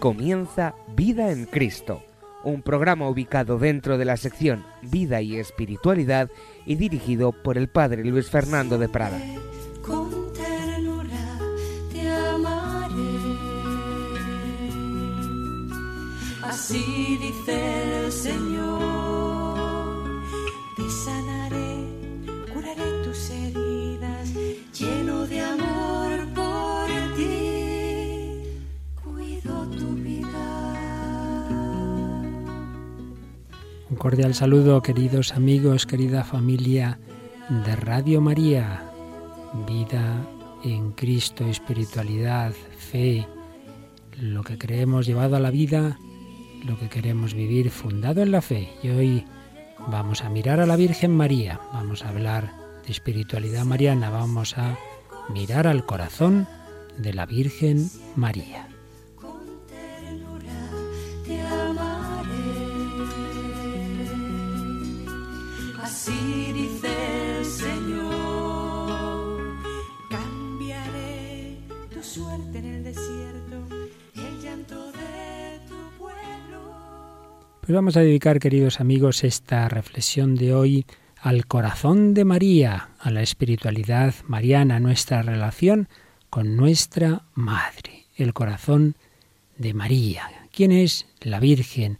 comienza Vida en Cristo, un programa ubicado dentro de la sección Vida y Espiritualidad y dirigido por el Padre Luis Fernando de Prada. Así dice el Señor, cordial saludo, queridos amigos, querida familia de Radio María, vida en Cristo, espiritualidad, fe, lo que creemos llevado a la vida lo que queremos vivir fundado en la fe. Y hoy vamos a mirar a la Virgen María, vamos a hablar de espiritualidad mariana, vamos a mirar al corazón de la Virgen María. Vamos a dedicar, queridos amigos, esta reflexión de hoy al corazón de María, a la espiritualidad mariana, nuestra relación con nuestra Madre, el corazón de María. ¿Quién es la Virgen?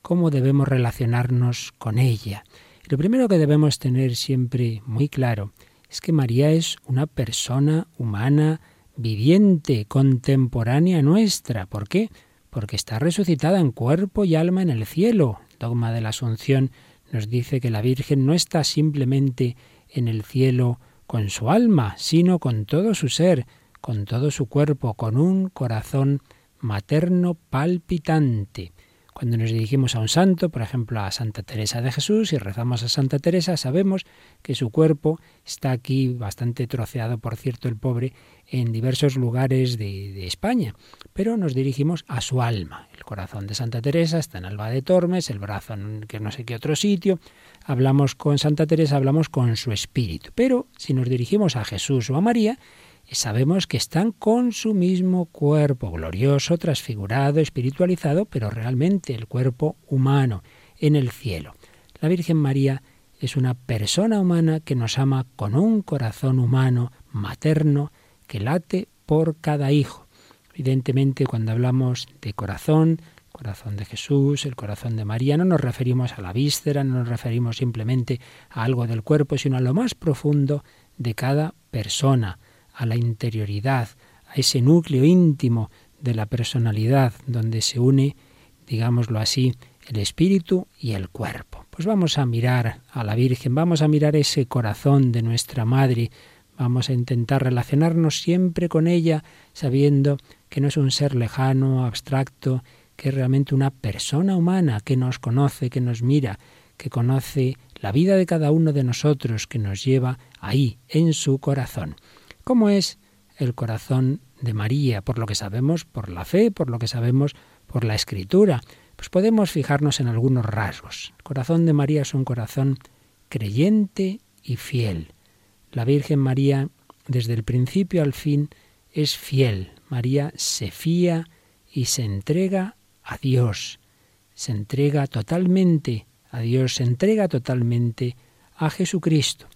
¿Cómo debemos relacionarnos con ella? Lo primero que debemos tener siempre muy claro es que María es una persona humana, viviente, contemporánea nuestra. ¿Por qué? Porque está resucitada en cuerpo y alma en el cielo. El dogma de la Asunción nos dice que la Virgen no está simplemente en el cielo con su alma, sino con todo su ser, con todo su cuerpo, con un corazón materno palpitante. Cuando nos dirigimos a un santo, por ejemplo a Santa Teresa de Jesús, y rezamos a Santa Teresa, sabemos que su cuerpo está aquí bastante troceado, por cierto, el pobre, en diversos lugares de, España. Pero nos dirigimos a su alma. El corazón de Santa Teresa está en Alba de Tormes, el brazo en que no sé qué otro sitio. Hablamos con Santa Teresa, hablamos con su espíritu. Pero si nos dirigimos a Jesús o a María, sabemos que están con su mismo cuerpo, glorioso, transfigurado, espiritualizado, pero realmente el cuerpo humano, en el cielo. La Virgen María es una persona humana que nos ama con un corazón humano, materno, que late por cada hijo. Evidentemente, cuando hablamos de corazón, corazón de Jesús, el corazón de María, no nos referimos a la víscera, no nos referimos simplemente a algo del cuerpo, sino a lo más profundo de cada persona, a la interioridad, a ese núcleo íntimo de la personalidad donde se une, digámoslo así, el espíritu y el cuerpo. Pues vamos a mirar a la Virgen, vamos a mirar ese corazón de nuestra Madre, vamos a intentar relacionarnos siempre con ella, sabiendo que no es un ser lejano, abstracto, que es realmente una persona humana que nos conoce, que nos mira, que conoce la vida de cada uno de nosotros, que nos lleva ahí, en su corazón. ¿Cómo es el corazón de María? Por lo que sabemos por la fe, por lo que sabemos por la escritura. Pues podemos fijarnos en algunos rasgos. El corazón de María es un corazón creyente y fiel. La Virgen María, desde el principio al fin, es fiel. María se fía y se entrega a Dios. Se entrega totalmente a Dios, se entrega totalmente a Jesucristo.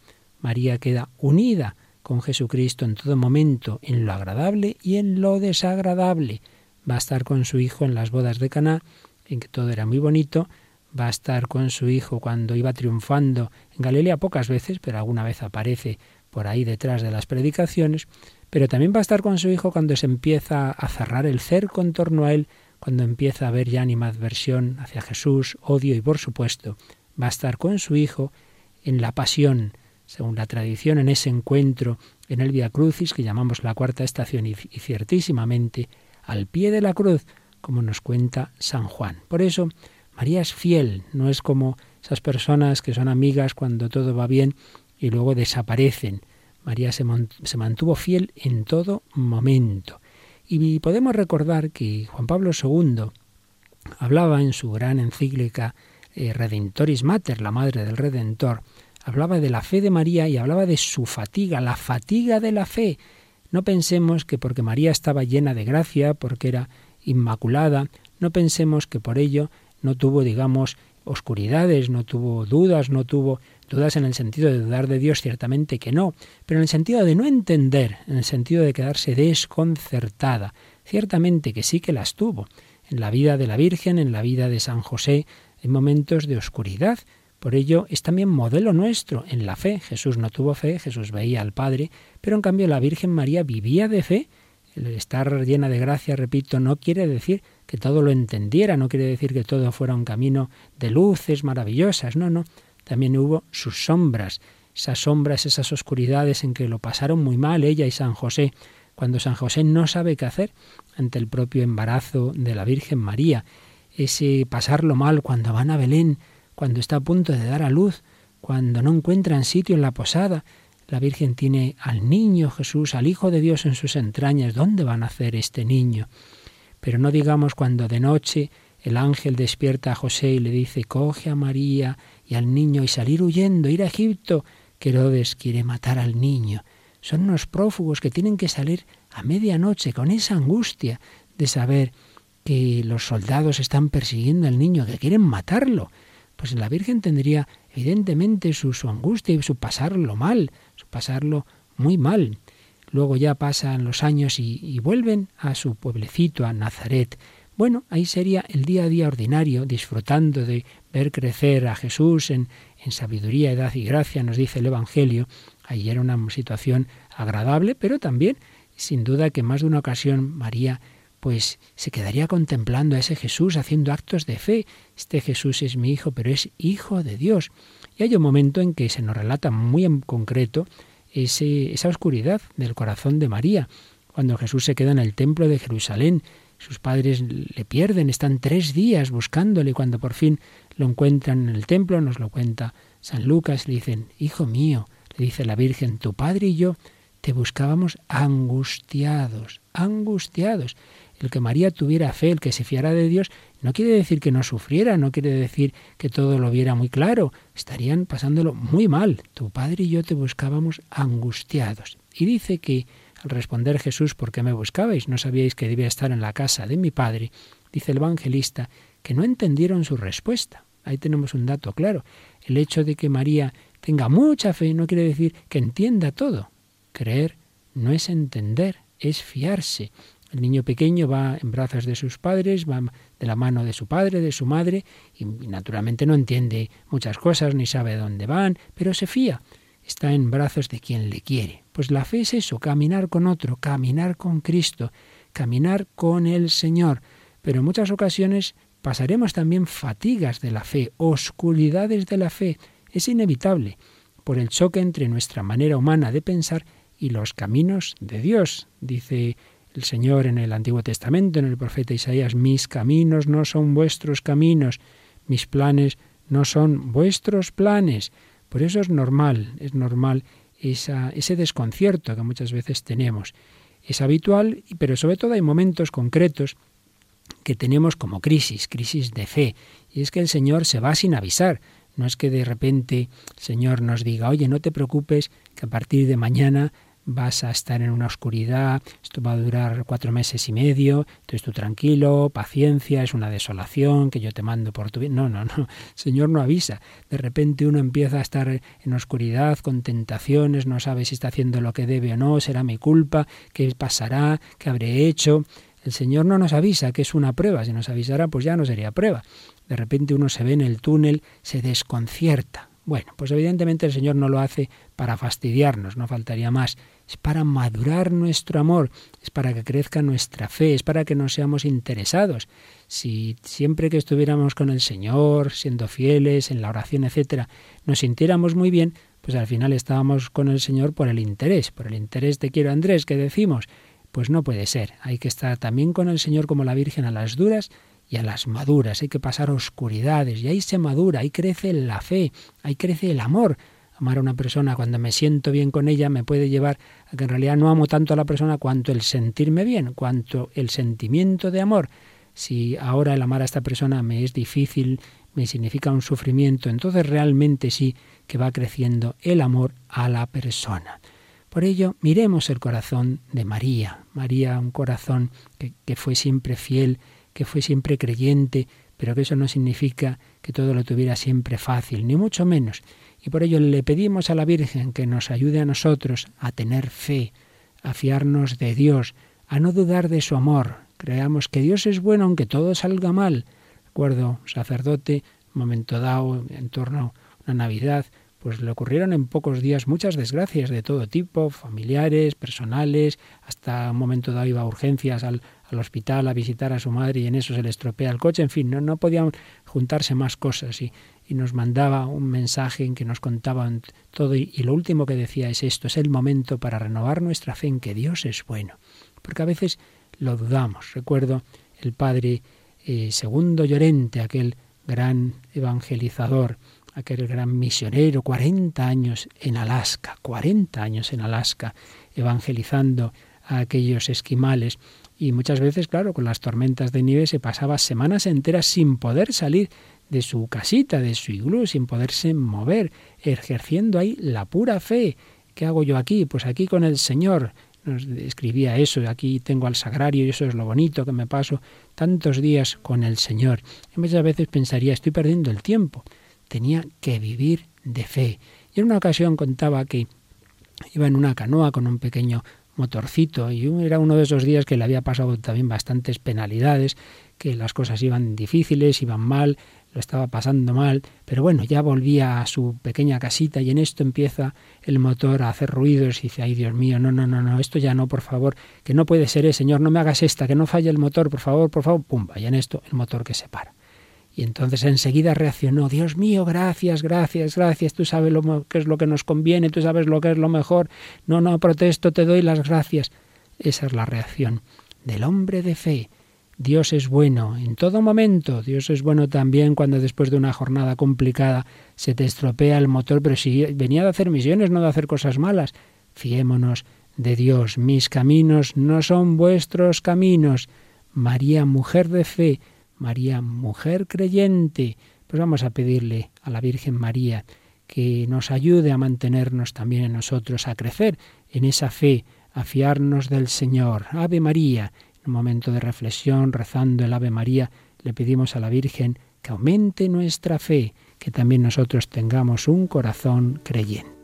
María queda unida con Jesucristo en todo momento, en lo agradable y en lo desagradable. Va a estar con su hijo en las bodas de Caná, en que todo era muy bonito. Va a estar con su hijo cuando iba triunfando en Galilea pocas veces, pero alguna vez aparece por ahí detrás de las predicaciones. Pero también va a estar con su hijo cuando se empieza a cerrar el cerco en torno a él, cuando empieza a haber ya animadversión hacia Jesús, odio y por supuesto va a estar con su hijo en la pasión, según la tradición, en ese encuentro en el Via Crucis, que llamamos la cuarta estación, y, y ciertísimamente al pie de la cruz, como nos cuenta San Juan. Por eso, María es fiel, no es como esas personas que son amigas cuando todo va bien y luego desaparecen. María se, mantuvo fiel en todo momento. Y podemos recordar que Juan Pablo II hablaba en su gran encíclica eh, Redentoris Mater, la madre del Redentor, hablaba de la fe de María y hablaba de su fatiga, la fatiga de la fe. No pensemos que porque María estaba llena de gracia, porque era inmaculada, no pensemos que por ello no tuvo, digamos, oscuridades, no tuvo dudas, no tuvo dudas en el sentido de dudar de Dios, ciertamente que no, pero en el sentido de no entender, en el sentido de quedarse desconcertada, ciertamente que sí que las tuvo. En la vida de la Virgen, en la vida de San José, en momentos de oscuridad. Por ello es también modelo nuestro en la fe. Jesús no tuvo fe, Jesús veía al Padre, pero en cambio la Virgen María vivía de fe. El estar llena de gracia, repito, no quiere decir que todo lo entendiera, no quiere decir que todo fuera un camino de luces maravillosas, no, no. También hubo sus sombras, esas sombras, esas oscuridades en que lo pasaron muy mal ella y San José, cuando San José no sabe qué hacer ante el propio embarazo de la Virgen María, ese pasarlo mal cuando van a Belén, cuando está a punto de dar a luz, cuando no encuentran sitio en la posada, la Virgen tiene al niño Jesús, al Hijo de Dios en sus entrañas. ¿Dónde va a nacer este niño? Pero no digamos cuando de noche el ángel despierta a José y le dice, coge a María y al niño y salir huyendo, ir a Egipto, que Herodes quiere matar al niño. Son unos prófugos que tienen que salir a medianoche con esa angustia de saber que los soldados están persiguiendo al niño, que quieren matarlo. Pues la Virgen tendría evidentemente su, su angustia y su pasarlo mal, pasarlo muy mal. Luego ya pasan los años y, vuelven a su pueblecito, a Nazaret. Bueno, ahí sería el día a día ordinario, disfrutando de ver crecer a Jesús en, en sabiduría, edad y gracia, nos dice el Evangelio. Ahí era una situación agradable, pero también, sin duda, que más de una ocasión María pues se quedaría contemplando a ese Jesús haciendo actos de fe. Este Jesús es mi hijo, pero es hijo de Dios. Y hay un momento en que se nos relata muy en concreto esa oscuridad del corazón de María. Cuando Jesús se queda en el templo de Jerusalén, sus padres le pierden, están tres días buscándole. Cuando por fin lo encuentran en el templo, nos lo cuenta San Lucas, le dicen, Hijo mío, le dice la Virgen, tu padre y yo te buscábamos angustiados, angustiados. El que María tuviera fe, el que se fiara de Dios, no quiere decir que no sufriera, no quiere decir que todo lo viera muy claro. Estarían pasándolo muy mal. Tu padre y yo te buscábamos angustiados. Y dice que al responder Jesús, ¿por qué me buscabais? No sabíais que debía estar en la casa de mi padre. Dice el evangelista que no entendieron su respuesta. Ahí tenemos un dato claro. El hecho de que María tenga mucha fe no quiere decir que entienda todo. Creer no es entender, es fiarse. El niño pequeño va en brazos de sus padres, va de la mano de su padre, de su madre, y naturalmente no entiende muchas cosas ni sabe dónde van, pero se fía. Está en brazos de quien le quiere. Pues la fe es eso, caminar con otro, caminar con Cristo, caminar con el Señor. Pero en muchas ocasiones pasaremos también fatigas de la fe, oscuridades de la fe. Es inevitable por el choque entre nuestra manera humana de pensar y los caminos de Dios. Dice el Señor en el Antiguo Testamento, en el profeta Isaías, mis caminos no son vuestros caminos, mis planes no son vuestros planes. Por eso es normal, es normal esa, ese desconcierto que muchas veces tenemos. Es habitual, pero sobre todo hay momentos concretos que tenemos como crisis, crisis de fe. Y es que el Señor se va sin avisar. No es que de repente el Señor nos diga, oye, no te preocupes, que a partir de mañana vas a estar en una oscuridad, esto va a durar cuatro meses y medio, entonces tú tranquilo, paciencia, es una desolación que yo te mando por tu bien. No, no, no, el Señor no avisa. De repente uno empieza a estar en oscuridad, con tentaciones, no sabe si está haciendo lo que debe o no, será mi culpa, qué pasará, qué habré hecho. El Señor no nos avisa que es una prueba, si nos avisara pues ya no sería prueba. De repente uno se ve en el túnel, se desconcierta. Bueno, pues evidentemente el Señor no lo hace para fastidiarnos, no faltaría más es para madurar nuestro amor, es para que crezca nuestra fe, es para que nos seamos interesados. Si siempre que estuviéramos con el Señor, siendo fieles en la oración, etcétera, nos sintiéramos muy bien, pues al final estábamos con el Señor por el interés, por el interés de quiero Andrés que decimos. Pues no puede ser. Hay que estar también con el Señor como la Virgen a las duras y a las maduras. Hay que pasar oscuridades y ahí se madura, ahí crece la fe, ahí crece el amor amar a una persona cuando me siento bien con ella me puede llevar que en realidad no amo tanto a la persona cuanto el sentirme bien, cuanto el sentimiento de amor. Si ahora el amar a esta persona me es difícil, me significa un sufrimiento, entonces realmente sí que va creciendo el amor a la persona. Por ello, miremos el corazón de María. María, un corazón que, que fue siempre fiel, que fue siempre creyente, pero que eso no significa que todo lo tuviera siempre fácil, ni mucho menos. Y por ello le pedimos a la Virgen que nos ayude a nosotros a tener fe, a fiarnos de Dios, a no dudar de su amor. Creamos que Dios es bueno aunque todo salga mal. Recuerdo, sacerdote, un momento dado, en torno a una Navidad, pues le ocurrieron en pocos días muchas desgracias de todo tipo, familiares, personales, hasta un momento dado iba a urgencias al, al hospital a visitar a su madre y en eso se le estropea el coche, en fin, no, no podían juntarse más cosas y, y nos mandaba un mensaje en que nos contaban todo y, lo último que decía es esto, es el momento para renovar nuestra fe en que Dios es bueno, porque a veces lo dudamos. Recuerdo el padre eh, Segundo Llorente, aquel gran evangelizador, aquel gran misionero, 40 años en Alaska, 40 años en Alaska, evangelizando a aquellos esquimales. Y muchas veces, claro, con las tormentas de nieve se pasaba semanas enteras sin poder salir de su casita, de su iglú, sin poderse mover, ejerciendo ahí la pura fe. ¿Qué hago yo aquí? Pues aquí con el Señor. Nos escribía eso, aquí tengo al sagrario y eso es lo bonito que me paso tantos días con el Señor. Y muchas veces pensaría, estoy perdiendo el tiempo. Tenía que vivir de fe. Y en una ocasión contaba que iba en una canoa con un pequeño motorcito y era uno de esos días que le había pasado también bastantes penalidades, que las cosas iban difíciles, iban mal, lo estaba pasando mal, pero bueno, ya volvía a su pequeña casita y en esto empieza el motor a hacer ruidos y dice, ay Dios mío, no, no, no, no, esto ya no, por favor, que no puede ser, eh, Señor, no me hagas esta, que no falle el motor, por favor, por favor, pum, y en esto el motor que se para. Y entonces enseguida reaccionó, Dios mío, gracias, gracias, gracias, tú sabes lo que es lo que nos conviene, tú sabes lo que es lo mejor, no, no, protesto, te doy las gracias. Esa es la reacción del hombre de fe. Dios es bueno en todo momento, Dios es bueno también cuando después de una jornada complicada se te estropea el motor, pero si venía de hacer misiones, no de hacer cosas malas. Fiémonos de Dios, mis caminos no son vuestros caminos. María, mujer de fe, María, mujer creyente, pues vamos a pedirle a la Virgen María que nos ayude a mantenernos también en nosotros, a crecer en esa fe, a fiarnos del Señor. Ave María, un momento de reflexión, rezando el Ave María, le pedimos a la Virgen que aumente nuestra fe, que también nosotros tengamos un corazón creyente.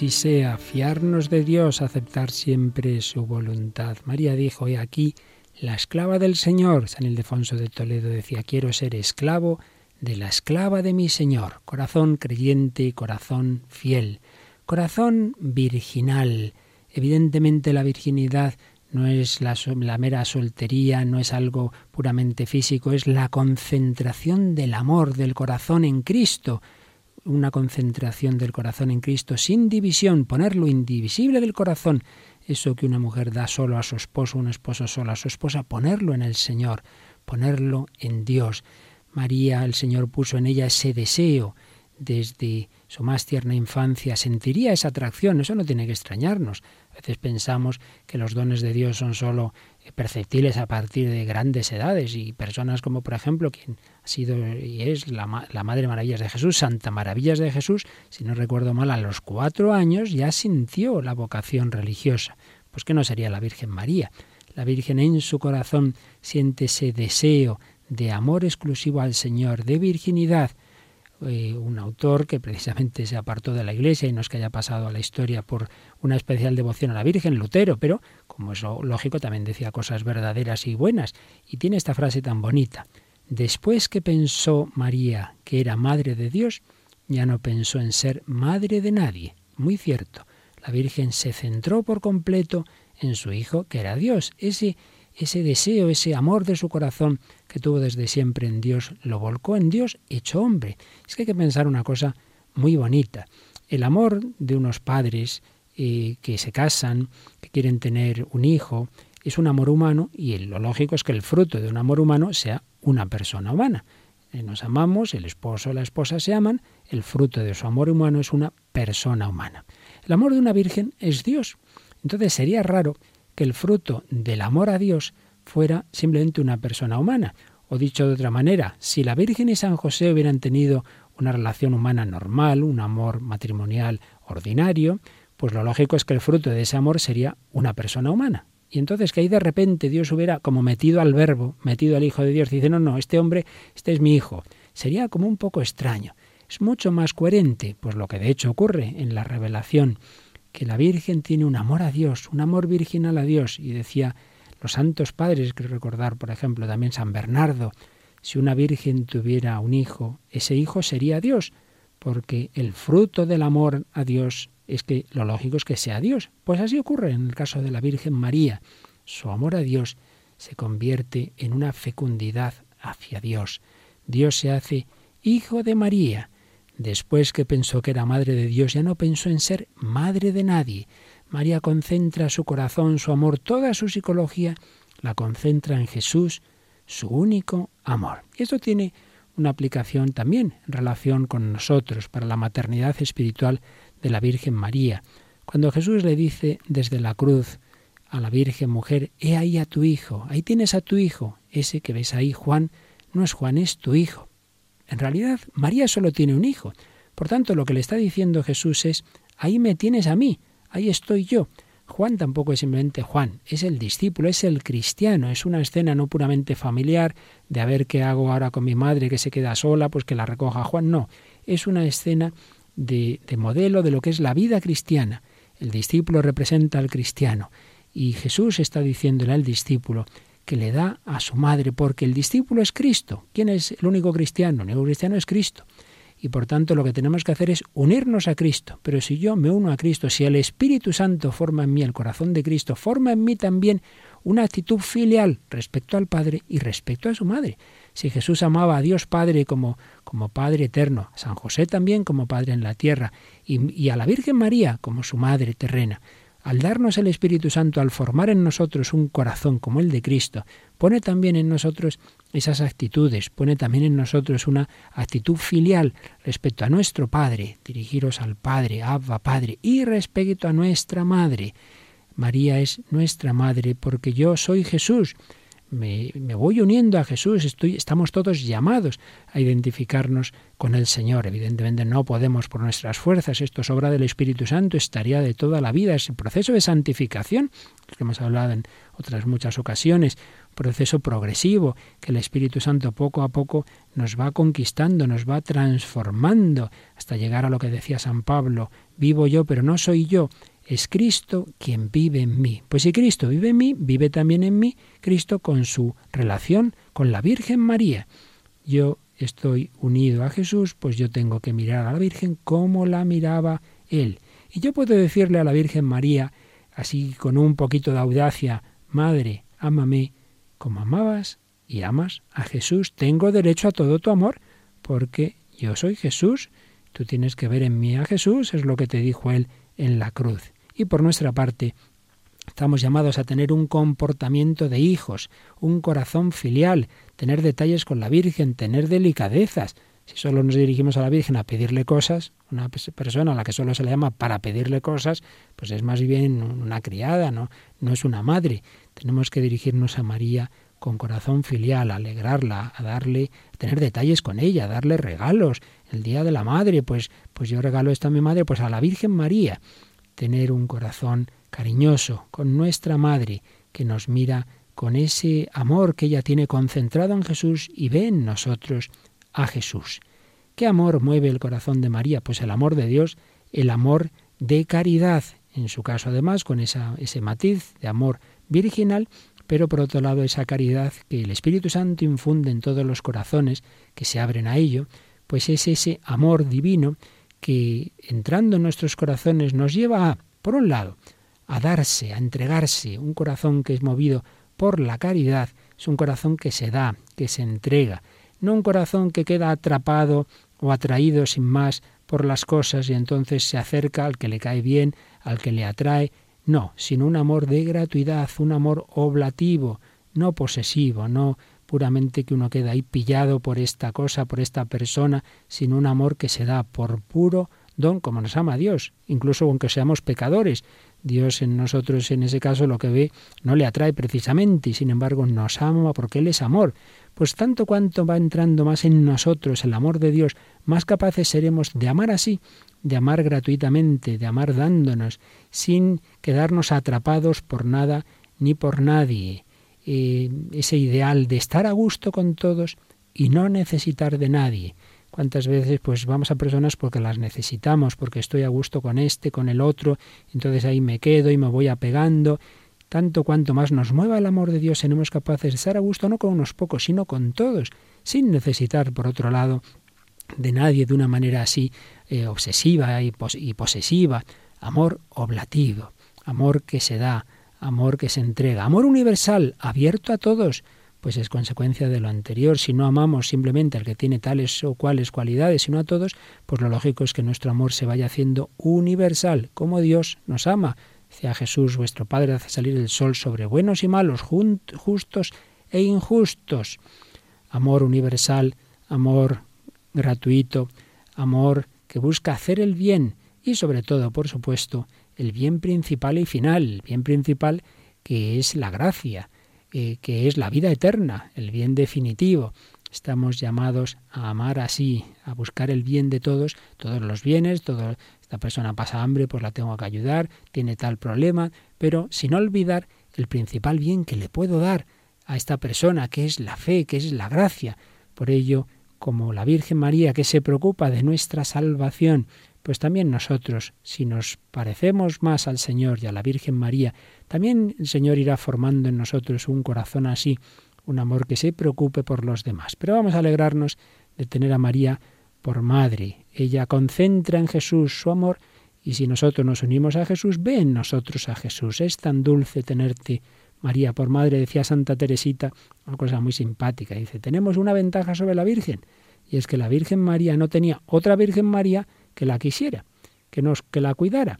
Así sea, fiarnos de Dios, aceptar siempre su voluntad. María dijo, he aquí, la esclava del Señor. San Ildefonso de Toledo decía, quiero ser esclavo de la esclava de mi Señor. Corazón creyente, corazón fiel, corazón virginal. Evidentemente la virginidad no es la, la, mera soltería, no es algo puramente físico, es la concentración del amor del corazón en Cristo una concentración del corazón en Cristo sin división, poner lo indivisible del corazón, eso que una mujer da solo a su esposo, un esposo solo a su esposa, ponerlo en el Señor, ponerlo en Dios. María, el Señor puso en ella ese deseo desde su más tierna infancia, sentiría esa atracción, eso no tiene que extrañarnos. A veces pensamos que los dones de Dios son solo perceptibles a partir de grandes edades y personas como por ejemplo quien ha sido y es la, la, Madre Maravillas de Jesús, Santa Maravillas de Jesús, si no recuerdo mal, a los cuatro años ya sintió la vocación religiosa. Pues que no sería la Virgen María. La Virgen en su corazón siente ese deseo de amor exclusivo al Señor, de virginidad, eh, un autor que precisamente se apartó de la Iglesia y no es que haya pasado a la historia por una especial devoción a la Virgen, Lutero, pero como es lógico también decía cosas verdaderas y buenas y tiene esta frase tan bonita. Después que pensó María que era madre de Dios, ya no pensó en ser madre de nadie. Muy cierto. La Virgen se centró por completo en su Hijo, que era Dios. Ese ese deseo, ese amor de su corazón que tuvo desde siempre en Dios, lo volcó en Dios hecho hombre. Es que hay que pensar una cosa muy bonita. El amor de unos padres eh, que se casan, que quieren tener un hijo, es un amor humano y lo lógico es que el fruto de un amor humano sea una persona humana. Eh, nos amamos, el esposo o la esposa se aman, el fruto de su amor humano es una persona humana. El amor de una virgen es Dios. Entonces sería raro que el fruto del amor a Dios fuera simplemente una persona humana. O dicho de otra manera, si la Virgen y San José hubieran tenido una relación humana normal, un amor matrimonial ordinario, pues lo lógico es que el fruto de ese amor sería una persona humana. Y entonces que ahí de repente Dios hubiera como metido al verbo, metido al Hijo de Dios, dice, no, no, este hombre, este es mi hijo. Sería como un poco extraño. Es mucho más coherente, pues lo que de hecho ocurre en la revelación que la Virgen tiene un amor a Dios, un amor virginal a Dios. Y decía los santos padres, que recordar, por ejemplo, también San Bernardo, si una Virgen tuviera un hijo, ese hijo sería Dios, porque el fruto del amor a Dios es que lo lógico es que sea Dios. Pues así ocurre en el caso de la Virgen María. Su amor a Dios se convierte en una fecundidad hacia Dios. Dios se hace hijo de María Después que pensó que era madre de Dios, ya no pensó en ser madre de nadie. María concentra su corazón, su amor, toda su psicología, la concentra en Jesús, su único amor. Y esto tiene una aplicación también en relación con nosotros, para la maternidad espiritual de la Virgen María. Cuando Jesús le dice desde la cruz a la Virgen mujer, he ahí a tu hijo, ahí tienes a tu hijo, ese que ves ahí, Juan, no es Juan, es tu hijo. En realidad, María solo tiene un hijo. Por tanto, lo que le está diciendo Jesús es, ahí me tienes a mí, ahí estoy yo. Juan tampoco es simplemente Juan, es el discípulo, es el cristiano, es una escena no puramente familiar de a ver qué hago ahora con mi madre que se queda sola, pues que la recoja Juan, no, es una escena de, de modelo de lo que es la vida cristiana. El discípulo representa al cristiano y Jesús está diciéndole al discípulo, que le da a su madre, porque el discípulo es Cristo. ¿Quién es el único cristiano? El único cristiano es Cristo. Y por tanto lo que tenemos que hacer es unirnos a Cristo. Pero si yo me uno a Cristo, si el Espíritu Santo forma en mí el corazón de Cristo, forma en mí también una actitud filial respecto al Padre y respecto a su madre. Si Jesús amaba a Dios Padre como, como Padre eterno, a San José también como Padre en la tierra, y, y a la Virgen María como su Madre terrena, al darnos el Espíritu Santo, al formar en nosotros un corazón como el de Cristo, pone también en nosotros esas actitudes, pone también en nosotros una actitud filial respecto a nuestro Padre, dirigiros al Padre, Abba Padre, y respecto a nuestra Madre. María es nuestra Madre porque yo soy Jesús me, voy uniendo a Jesús, estoy, estamos todos llamados a identificarnos con el Señor. Evidentemente no podemos por nuestras fuerzas, esto es obra del Espíritu Santo, estaría de toda la vida, es el proceso de santificación, que hemos hablado en otras muchas ocasiones, proceso progresivo, que el Espíritu Santo poco a poco nos va conquistando, nos va transformando, hasta llegar a lo que decía San Pablo, vivo yo, pero no soy yo, es Cristo quien vive en mí. Pues si Cristo vive en mí, vive también en mí Cristo con su relación con la Virgen María. Yo estoy unido a Jesús, pues yo tengo que mirar a la Virgen como la miraba Él. Y yo puedo decirle a la Virgen María, así con un poquito de audacia, Madre, ámame como amabas y amas a Jesús. Tengo derecho a todo tu amor, porque yo soy Jesús. Tú tienes que ver en mí a Jesús, es lo que te dijo Él en la cruz. Y por nuestra parte, estamos llamados a tener un comportamiento de hijos, un corazón filial, tener detalles con la Virgen, tener delicadezas. Si solo nos dirigimos a la Virgen a pedirle cosas, una persona a la que solo se le llama para pedirle cosas, pues es más bien una criada, no, no es una madre. Tenemos que dirigirnos a María con corazón filial, a alegrarla, a darle, tener detalles con ella, a darle regalos. El día de la madre, pues, pues yo regalo esto a mi madre, pues a la Virgen María. Tener un corazón cariñoso con nuestra madre, que nos mira con ese amor que ella tiene concentrado en Jesús y ve en nosotros a Jesús. ¿Qué amor mueve el corazón de María? Pues el amor de Dios, el amor de caridad, en su caso además con esa, ese matiz de amor virginal, pero por otro lado esa caridad que el Espíritu Santo infunde en todos los corazones que se abren a ello, pues es ese amor divino que entrando en nuestros corazones nos lleva a, por un lado, a darse, a entregarse, un corazón que es movido por la caridad, es un corazón que se da, que se entrega, no un corazón que queda atrapado o atraído sin más por las cosas y entonces se acerca al que le cae bien, al que le atrae, no, sino un amor de gratuidad, un amor oblativo, no posesivo, no puramente que uno queda ahí pillado por esta cosa, por esta persona, sino un amor que se da por puro don, como nos ama Dios, incluso aunque seamos pecadores. Dios en nosotros, en ese caso, lo que ve no le atrae precisamente, y sin embargo nos ama porque Él es amor. Pues tanto cuanto va entrando más en nosotros el amor de Dios, más capaces seremos de amar así, de amar gratuitamente, de amar dándonos, sin quedarnos atrapados por nada ni por nadie. Eh, ese ideal de estar a gusto con todos y no necesitar de nadie. ¿Cuántas veces pues vamos a personas porque las necesitamos, porque estoy a gusto con este, con el otro, entonces ahí me quedo y me voy apegando tanto cuanto más nos mueva el amor de Dios, seremos capaces de estar a gusto no con unos pocos, sino con todos, sin necesitar, por otro lado, de nadie de una manera así eh, obsesiva y, y posesiva. Amor oblativo, amor que se da, amor que se entrega, amor universal, abierto a todos, pues es consecuencia de lo anterior. Si no amamos simplemente al que tiene tales o cuales cualidades, sino a todos, pues lo lógico es que nuestro amor se vaya haciendo universal, como Dios nos ama, Decía Jesús, vuestro Padre hace salir el sol sobre buenos y malos, justos e injustos. Amor universal, amor gratuito, amor que busca hacer el bien y sobre todo, por supuesto, el bien principal y final, el bien principal que es la gracia, eh, que es la vida eterna, el bien definitivo. Estamos llamados a amar así, a buscar el bien de todos, todos los bienes, esta persona pasa hambre, pues la tengo que ayudar, tiene tal problema, pero sin olvidar el principal bien que le puedo dar a esta persona, que es la fe, que es la gracia. Por ello, como la Virgen María, que se preocupa de nuestra salvación, pues también nosotros, si nos parecemos más al Señor y a la Virgen María, también el Señor irá formando en nosotros un corazón así, un amor que se preocupe por los demás. Pero vamos a alegrarnos de tener a María por madre. Ella concentra en Jesús su amor y si nosotros nos unimos a Jesús, ve en nosotros a Jesús. Es tan dulce tenerte, María, por madre, decía Santa Teresita, una cosa muy simpática. Dice, tenemos una ventaja sobre la Virgen, y es que la Virgen María no tenía otra Virgen María que la quisiera, que, nos, que la cuidara.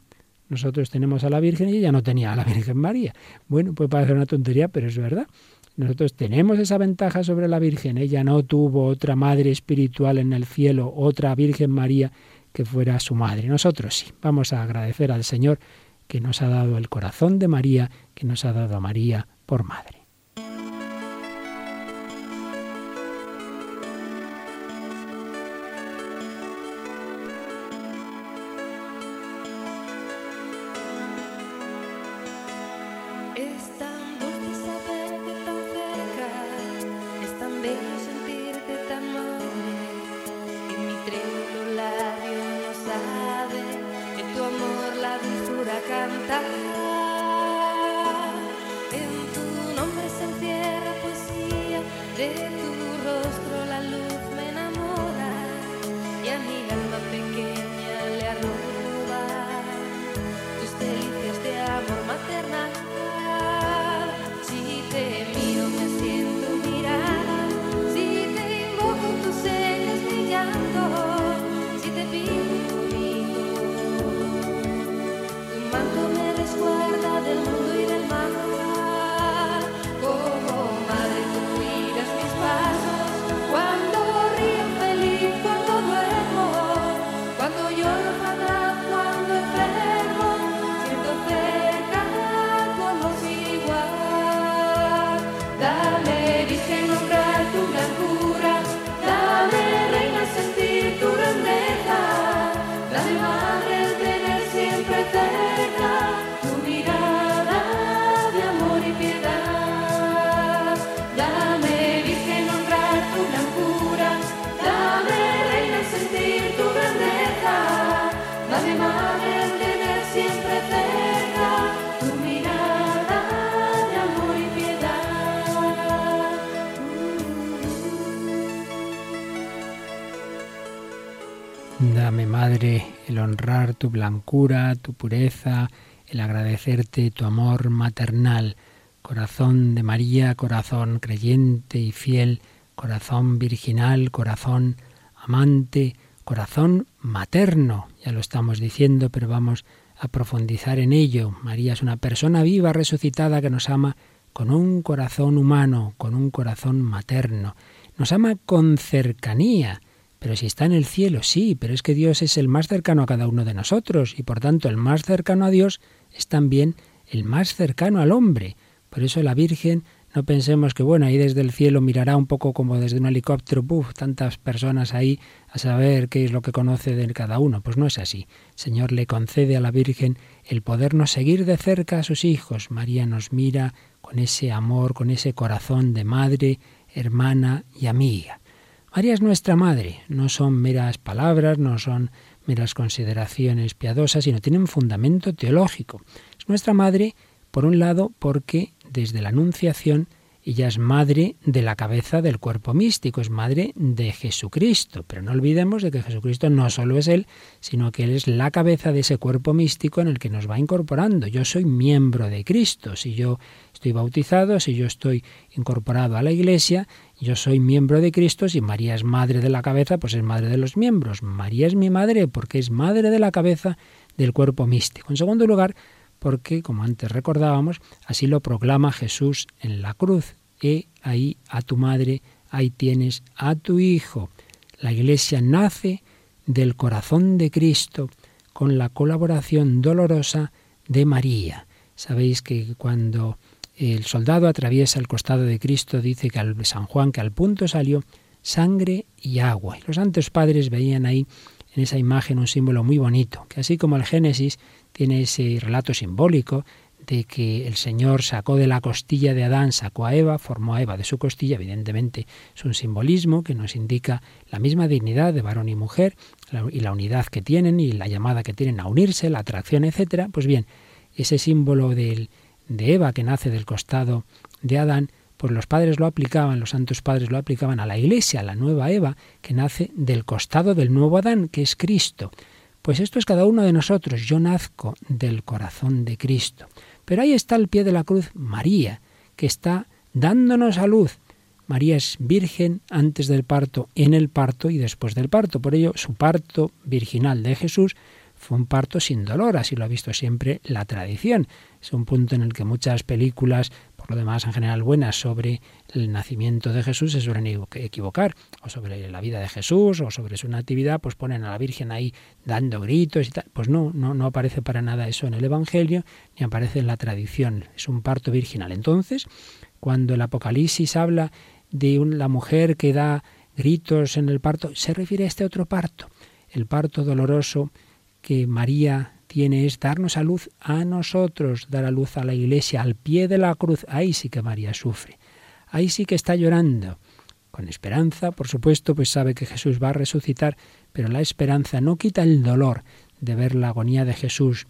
Nosotros tenemos a la Virgen y ella no tenía a la Virgen María. Bueno, puede parecer una tontería, pero es verdad. Nosotros tenemos esa ventaja sobre la Virgen. Ella no tuvo otra madre espiritual en el cielo, otra Virgen María que fuera su madre. Nosotros sí. Vamos a agradecer al Señor que nos ha dado el corazón de María, que nos ha dado a María por madre. Tu blancura, tu pureza, el agradecerte tu amor maternal. Corazón de María, corazón creyente y fiel, corazón virginal, corazón amante, corazón materno. Ya lo estamos diciendo, pero vamos a profundizar en ello. María es una persona viva, resucitada, que nos ama con un corazón humano, con un corazón materno. Nos ama con cercanía pero si está en el cielo, sí, pero es que Dios es el más cercano a cada uno de nosotros y por tanto el más cercano a Dios es también el más cercano al hombre. Por eso la Virgen no pensemos que, bueno, ahí desde el cielo mirará un poco como desde un helicóptero, ¡buf! tantas personas ahí a saber qué es lo que conoce de cada uno. Pues no es así. El Señor le concede a la Virgen el podernos seguir de cerca a sus hijos. María nos mira con ese amor, con ese corazón de madre, hermana y amiga. María es nuestra madre, no son meras palabras, no son meras consideraciones piadosas, sino tienen fundamento teológico. Es nuestra madre, por un lado, porque desde la Anunciación ella es madre de la cabeza del cuerpo místico, es madre de Jesucristo. Pero no olvidemos de que Jesucristo no solo es Él, sino que Él es la cabeza de ese cuerpo místico en el que nos va incorporando. Yo soy miembro de Cristo. Si yo estoy bautizado, si yo estoy incorporado a la Iglesia, yo soy miembro de Cristo, si María es madre de la cabeza, pues es madre de los miembros. María es mi madre porque es madre de la cabeza del cuerpo místico. En segundo lugar, porque, como antes recordábamos, así lo proclama Jesús en la cruz. He ahí a tu madre, ahí tienes a tu hijo. La Iglesia nace del corazón de Cristo con la colaboración dolorosa de María. Sabéis que cuando el soldado atraviesa el costado de Cristo, dice que al San Juan que al punto salió sangre y agua. Y los santos padres veían ahí en esa imagen un símbolo muy bonito, que así como el Génesis tiene ese relato simbólico de que el Señor sacó de la costilla de Adán, sacó a Eva, formó a Eva de su costilla, evidentemente es un simbolismo que nos indica la misma dignidad de varón y mujer y la unidad que tienen y la llamada que tienen a unirse, la atracción, etcétera. Pues bien, ese símbolo de Eva que nace del costado de Adán, pues los padres lo aplicaban, los santos padres lo aplicaban a la iglesia, a la nueva Eva, que nace del costado del nuevo Adán, que es Cristo. Pues esto es cada uno de nosotros, yo nazco del corazón de Cristo. Pero ahí está al pie de la cruz María, que está dándonos a luz. María es virgen antes del parto, en el parto y después del parto. Por ello, su parto virginal de Jesús fue un parto sin dolor, así lo ha visto siempre la tradición. Es un punto en el que muchas películas, por lo demás en general buenas, sobre el nacimiento de Jesús se suelen equivocar, o sobre la vida de Jesús, o sobre su natividad, pues ponen a la Virgen ahí dando gritos y tal. Pues no, no, no aparece para nada eso en el Evangelio, ni aparece en la tradición. Es un parto virginal. Entonces, cuando el Apocalipsis habla de la mujer que da gritos en el parto, se refiere a este otro parto, el parto doloroso que María tiene es darnos a luz a nosotros, dar a luz a la iglesia, al pie de la cruz. Ahí sí que María sufre. Ahí sí que está llorando. Con esperanza, por supuesto, pues sabe que Jesús va a resucitar, pero la esperanza no quita el dolor de ver la agonía de Jesús.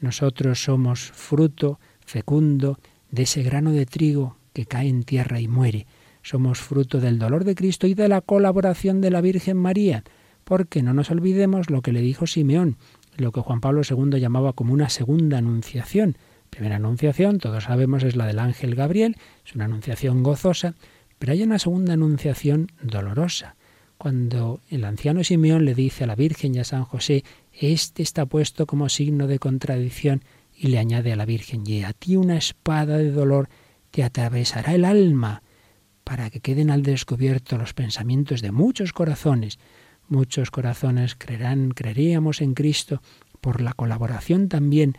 Nosotros somos fruto fecundo de ese grano de trigo que cae en tierra y muere. Somos fruto del dolor de Cristo y de la colaboración de la Virgen María, porque no nos olvidemos lo que le dijo Simeón, lo que Juan Pablo II llamaba como una segunda anunciación. Primera anunciación, todos sabemos, es la del ángel Gabriel, es una anunciación gozosa, pero hay una segunda anunciación dolorosa, cuando el anciano Simeón le dice a la Virgen y a San José, este está puesto como signo de contradicción, y le añade a la Virgen, y a ti una espada de dolor te atravesará el alma, para que queden al descubierto los pensamientos de muchos corazones, Muchos corazones creerán, creeríamos en Cristo por la colaboración también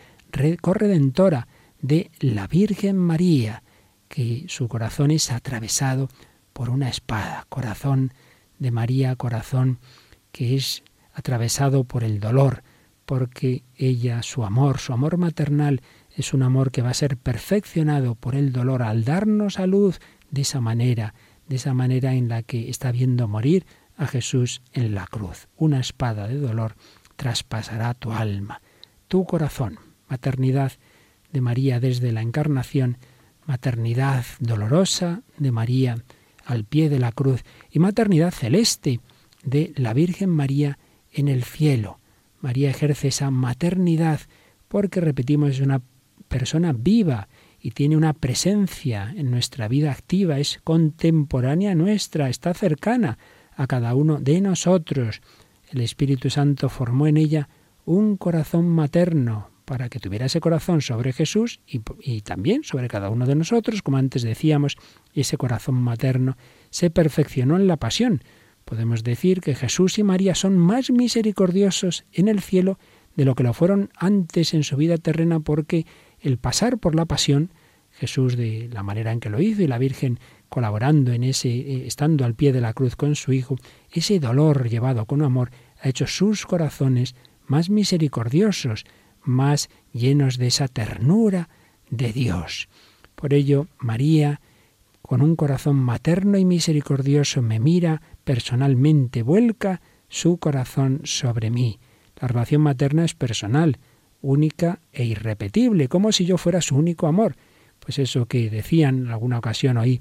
corredentora de la Virgen María, que su corazón es atravesado por una espada, corazón de María, corazón que es atravesado por el dolor, porque ella, su amor, su amor maternal, es un amor que va a ser perfeccionado por el dolor al darnos a luz de esa manera, de esa manera en la que está viendo morir a Jesús en la cruz. Una espada de dolor traspasará tu alma, tu corazón. Maternidad de María desde la encarnación, maternidad dolorosa de María al pie de la cruz y maternidad celeste de la Virgen María en el cielo. María ejerce esa maternidad porque, repetimos, es una persona viva y tiene una presencia en nuestra vida activa, es contemporánea nuestra, está cercana a cada uno de nosotros. El Espíritu Santo formó en ella un corazón materno para que tuviera ese corazón sobre Jesús y, también sobre cada uno de nosotros, como antes decíamos, ese corazón materno se perfeccionó en la pasión. Podemos decir que Jesús y María son más misericordiosos en el cielo de lo que lo fueron antes en su vida terrena porque el pasar por la pasión, Jesús de la manera en que lo hizo y la Virgen colaborando en ese, eh, estando al pie de la cruz con su Hijo, ese dolor llevado con amor ha hecho sus corazones más misericordiosos, más llenos de esa ternura de Dios. Por ello, María, con un corazón materno y misericordioso, me mira personalmente, vuelca su corazón sobre mí. La relación materna es personal, única e irrepetible, como si yo fuera su único amor. Pues eso que decían en alguna ocasión oí,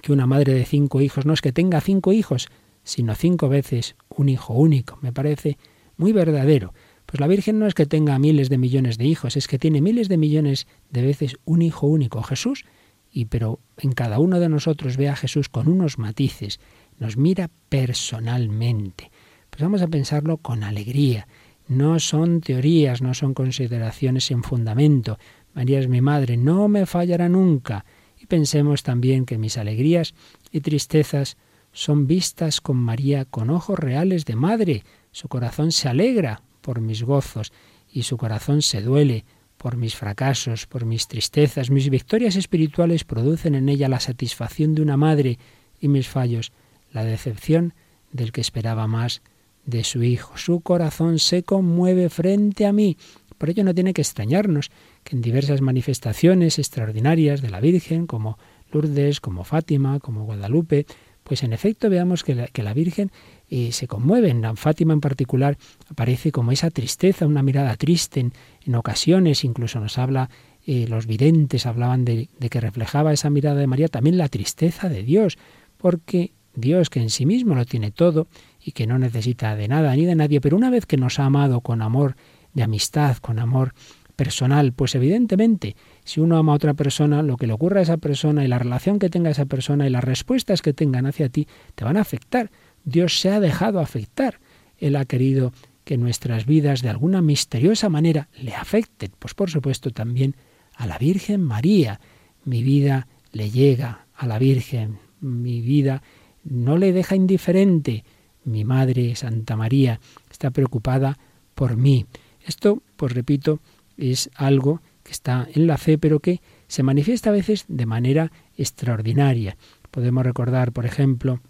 que una madre de cinco hijos no es que tenga cinco hijos, sino cinco veces un hijo único. Me parece muy verdadero. Pues la Virgen no es que tenga miles de millones de hijos, es que tiene miles de millones de veces un hijo único, Jesús, y pero en cada uno de nosotros ve a Jesús con unos matices, nos mira personalmente. Pues vamos a pensarlo con alegría. No son teorías, no son consideraciones sin fundamento. María es mi madre, no me fallará nunca. Pensemos también que mis alegrías y tristezas son vistas con María con ojos reales de madre. Su corazón se alegra por mis gozos y su corazón se duele por mis fracasos, por mis tristezas. Mis victorias espirituales producen en ella la satisfacción de una madre y mis fallos la decepción del que esperaba más de su hijo. Su corazón se conmueve frente a mí. Por ello no tiene que extrañarnos que en diversas manifestaciones extraordinarias de la Virgen, como Lourdes, como Fátima, como Guadalupe, pues en efecto veamos que la, que la Virgen eh, se conmueve. En Fátima en particular aparece como esa tristeza, una mirada triste en, ocasiones, incluso nos habla, eh, los videntes hablaban de, de que reflejaba esa mirada de María también la tristeza de Dios, porque Dios que en sí mismo lo tiene todo y que no necesita de nada ni de nadie, pero una vez que nos ha amado con amor de amistad, con amor personal, pues evidentemente, si uno ama a otra persona, lo que le ocurra a esa persona y la relación que tenga esa persona y las respuestas que tengan hacia ti te van a afectar. Dios se ha dejado afectar. Él ha querido que nuestras vidas de alguna misteriosa manera le afecten. Pues por supuesto también a la Virgen María. Mi vida le llega a la Virgen. Mi vida no le deja indiferente. Mi Madre, Santa María, está preocupada por mí. Esto, pues repito, es algo que está en la fe, pero que se manifiesta a veces de manera extraordinaria. Podemos recordar, por ejemplo,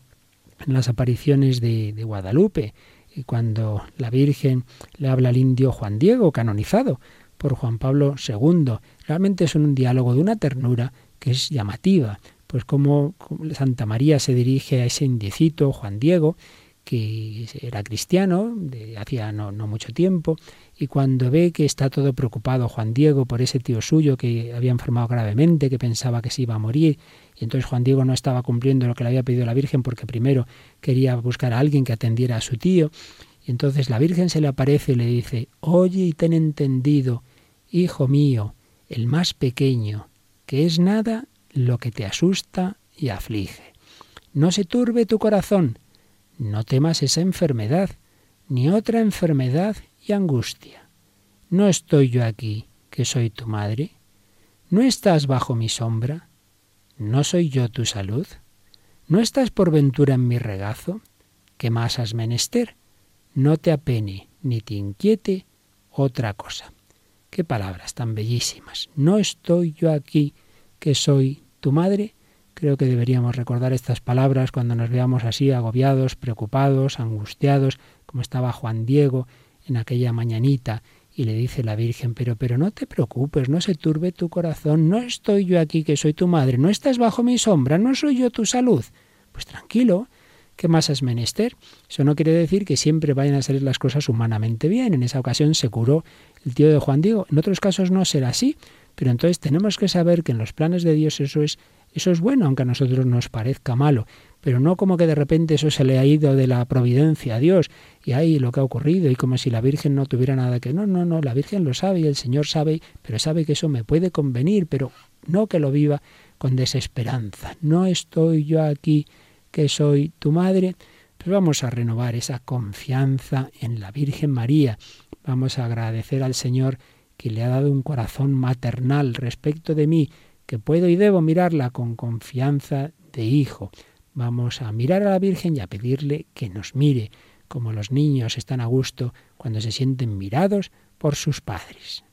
en las apariciones de, de Guadalupe, cuando la Virgen le habla al indio Juan Diego, canonizado por Juan Pablo II. Realmente es un diálogo de una ternura que es llamativa pues como Santa María se dirige a ese indiecito, Juan Diego, que era cristiano de hacía no, no, mucho tiempo, y cuando ve que está todo preocupado Juan Diego por ese tío suyo que había enfermado gravemente, que pensaba que se iba a morir, y entonces Juan Diego no estaba cumpliendo lo que le había pedido la Virgen porque primero quería buscar a alguien que atendiera a su tío, y entonces la Virgen se le aparece y le dice, oye y ten entendido, hijo mío, el más pequeño, que es nada lo que te asusta y aflige. No se turbe tu corazón, no temas esa enfermedad, ni otra enfermedad y angustia. ¿No estoy yo aquí, que soy tu madre? ¿No estás bajo mi sombra? ¿No soy yo tu salud? ¿No estás por ventura en mi regazo? ¿Qué más has menester? No te apene ni te inquiete otra cosa. Qué palabras tan bellísimas. No estoy yo aquí, que soy tu madre, creo que deberíamos recordar estas palabras cuando nos veamos así agobiados, preocupados, angustiados, como estaba Juan Diego en aquella mañanita y le dice la Virgen, pero pero no te preocupes, no se turbe tu corazón, no estoy yo aquí que soy tu madre, no estás bajo mi sombra, no soy yo tu salud. Pues tranquilo, ¿qué más has menester? Eso no quiere decir que siempre vayan a salir las cosas humanamente bien. En esa ocasión se curó el tío de Juan Diego. En otros casos no será así. Pero entonces tenemos que saber que en los planes de Dios eso es Eso es bueno, aunque a nosotros nos parezca malo, pero no como que de repente eso se le ha ido de la providencia a Dios y ahí lo que ha ocurrido y como si la Virgen no tuviera nada que no, no, no, la Virgen lo sabe y el Señor sabe, pero sabe que eso me puede convenir, pero no que lo viva con desesperanza. No estoy yo aquí que soy tu madre, pues vamos a renovar esa confianza en la Virgen María. Vamos a agradecer al Señor que le ha dado un corazón maternal respecto de mí, que puedo y debo mirarla con confianza de hijo. Vamos a mirar a la Virgen y a pedirle que nos mire, como los niños están a gusto cuando se sienten mirados por sus padres.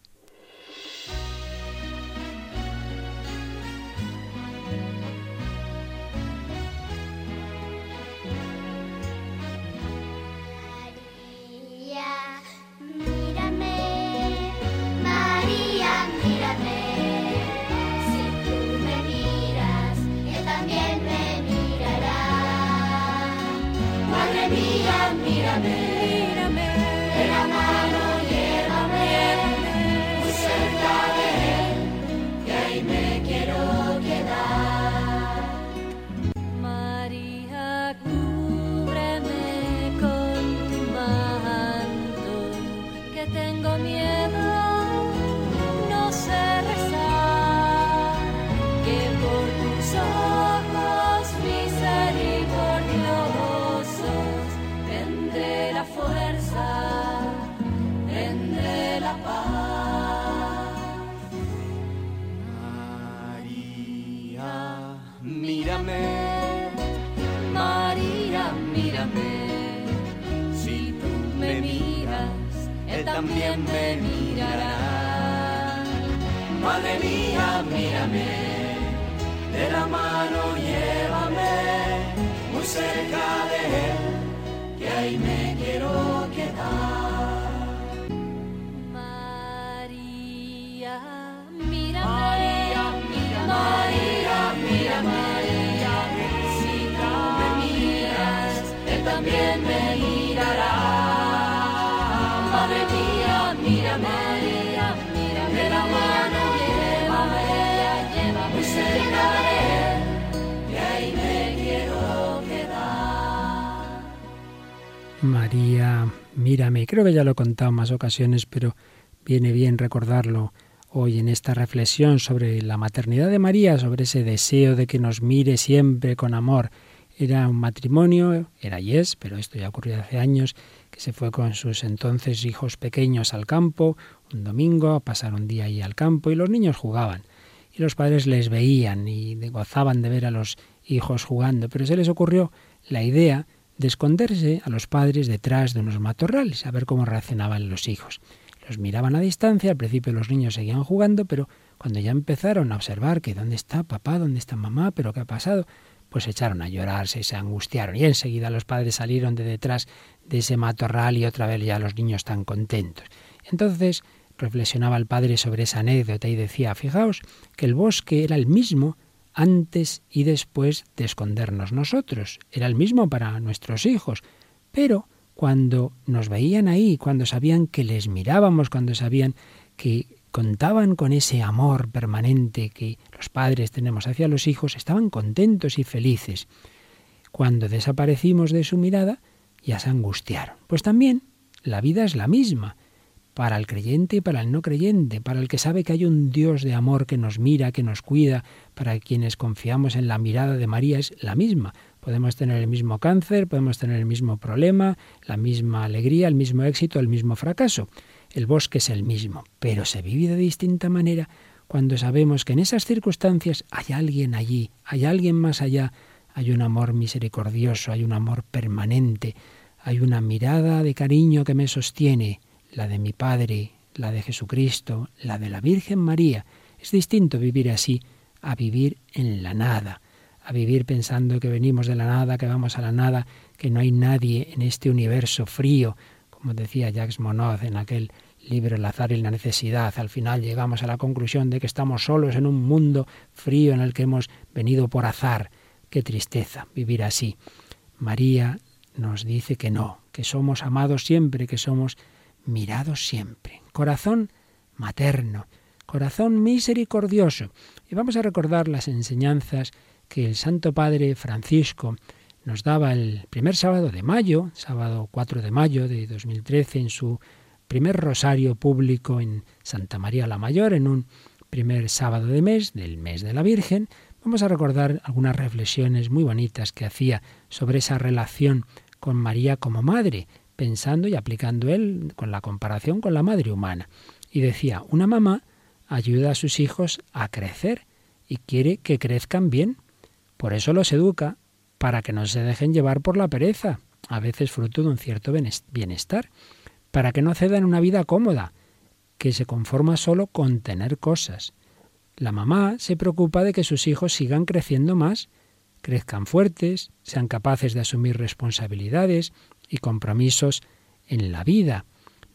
Que ya lo he contado en más ocasiones, pero viene bien recordarlo hoy en esta reflexión sobre la maternidad de María, sobre ese deseo de que nos mire siempre con amor. Era un matrimonio, era y es, pero esto ya ocurrió hace años, que se fue con sus entonces hijos pequeños al campo, un domingo, a pasar un día ahí al campo, y los niños jugaban. Y los padres les veían y gozaban de ver a los hijos jugando, pero se les ocurrió la idea de esconderse a los padres detrás de unos matorrales, a ver cómo reaccionaban los hijos. Los miraban a distancia, al principio los niños seguían jugando, pero cuando ya empezaron a observar que dónde está papá, dónde está mamá, pero qué ha pasado, pues se echaron a llorarse, se angustiaron y enseguida los padres salieron de detrás de ese matorral y otra vez ya los niños tan contentos. Entonces reflexionaba el padre sobre esa anécdota y decía, fijaos que el bosque era el mismo antes y después de escondernos nosotros, era el mismo para nuestros hijos, pero cuando nos veían ahí, cuando sabían que les mirábamos, cuando sabían que contaban con ese amor permanente que los padres tenemos hacia los hijos, estaban contentos y felices. Cuando desaparecimos de su mirada, ya se angustiaron. Pues también la vida es la misma para el creyente y para el no creyente, para el que sabe que hay un Dios de amor que nos mira, que nos cuida, para quienes confiamos en la mirada de María es la misma. Podemos tener el mismo cáncer, podemos tener el mismo problema, la misma alegría, el mismo éxito, el mismo fracaso. El bosque es el mismo, pero se vive de distinta manera cuando sabemos que en esas circunstancias hay alguien allí, hay alguien más allá, hay un amor misericordioso, hay un amor permanente, hay una mirada de cariño que me sostiene, la de mi Padre, la de Jesucristo, la de la Virgen María. Es distinto vivir así a vivir en la nada, a vivir pensando que venimos de la nada, que vamos a la nada, que no hay nadie en este universo frío, como decía Jacques Monod en aquel libro El azar y la necesidad. Al final llegamos a la conclusión de que estamos solos en un mundo frío en el que hemos venido por azar. Qué tristeza vivir así. María nos dice que no, que somos amados siempre, que somos mirados siempre. Corazón materno, corazón misericordioso. Y vamos a recordar las enseñanzas que el Santo Padre Francisco nos daba el primer sábado de mayo, sábado 4 de mayo de 2013, en su primer rosario público en Santa María la Mayor, en un primer sábado de mes, del mes de la Virgen. Vamos a recordar algunas reflexiones muy bonitas que hacía sobre esa relación con María como madre, pensando y aplicando él con la comparación con la madre humana. Y decía, una mamá ayuda a sus hijos a crecer y quiere que crezcan bien. Por eso los educa, para que no se dejen llevar por la pereza, a veces fruto de un cierto bienestar, para que no cedan una vida cómoda, que se conforma solo con tener cosas. La mamá se preocupa de que sus hijos sigan creciendo más, crezcan fuertes, sean capaces de asumir responsabilidades y compromisos en la vida,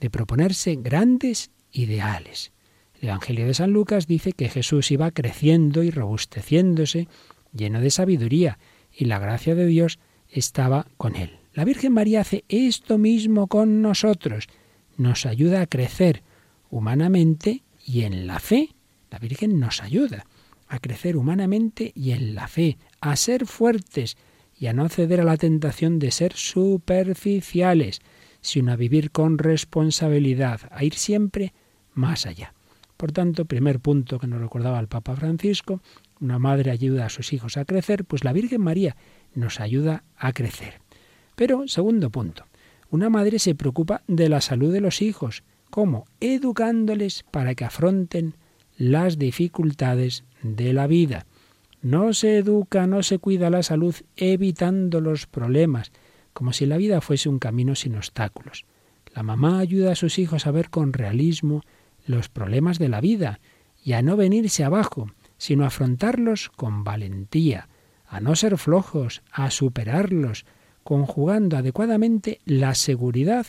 de proponerse grandes ideales. El Evangelio de San Lucas dice que Jesús iba creciendo y robusteciéndose, lleno de sabiduría, y la gracia de Dios estaba con él. La Virgen María hace esto mismo con nosotros, nos ayuda a crecer humanamente y en la fe. La Virgen nos ayuda a crecer humanamente y en la fe, a ser fuertes y a no ceder a la tentación de ser superficiales, sino a vivir con responsabilidad, a ir siempre más allá. Por tanto, primer punto que nos recordaba el Papa Francisco, una madre ayuda a sus hijos a crecer, pues la Virgen María nos ayuda a crecer. Pero, segundo punto, una madre se preocupa de la salud de los hijos. ¿Cómo? Educándoles para que afronten las dificultades de la vida. No se educa, no se cuida la salud evitando los problemas, como si la vida fuese un camino sin obstáculos. La mamá ayuda a sus hijos a ver con realismo los problemas de la vida y a no venirse abajo, sino a afrontarlos con valentía, a no ser flojos, a superarlos, conjugando adecuadamente la seguridad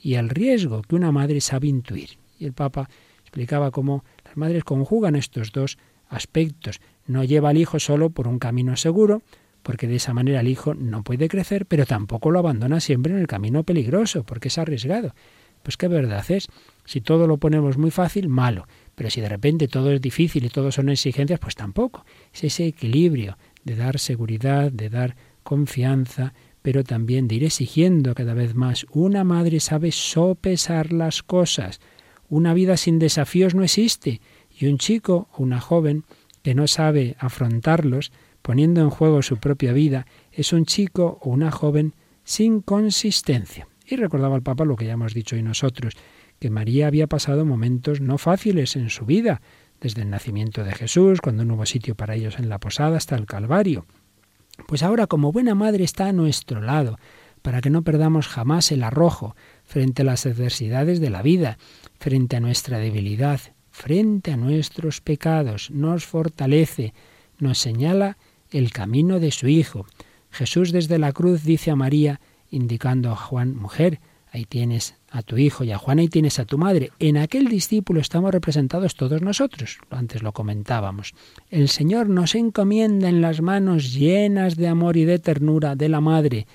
y el riesgo que una madre sabe intuir. Y el Papa explicaba cómo las madres conjugan estos dos aspectos. No lleva al hijo solo por un camino seguro, porque de esa manera el hijo no puede crecer, pero tampoco lo abandona siempre en el camino peligroso, porque es arriesgado. Pues qué verdad es, si todo lo ponemos muy fácil, malo, pero si de repente todo es difícil y todo son exigencias, pues tampoco. Es ese equilibrio de dar seguridad, de dar confianza, pero también de ir exigiendo cada vez más. Una madre sabe sopesar las cosas. Una vida sin desafíos no existe. Y un chico o una joven que no sabe afrontarlos, poniendo en juego su propia vida, es un chico o una joven sin consistencia. Y recordaba al Papa lo que ya hemos dicho hoy nosotros, que María había pasado momentos no fáciles en su vida, desde el nacimiento de Jesús, cuando no hubo sitio para ellos en la posada, hasta el Calvario. Pues ahora, como buena madre, está a nuestro lado, para que no perdamos jamás el arrojo frente a las adversidades de la vida, frente a nuestra debilidad, frente a nuestros pecados, nos fortalece, nos señala el camino de su Hijo. Jesús desde la cruz dice a María, indicando a Juan, mujer, ahí tienes a tu hijo y a Juan, ahí tienes a tu madre. En aquel discípulo estamos representados todos nosotros, antes lo comentábamos. El Señor nos encomienda en las manos llenas de amor y de ternura de la madre,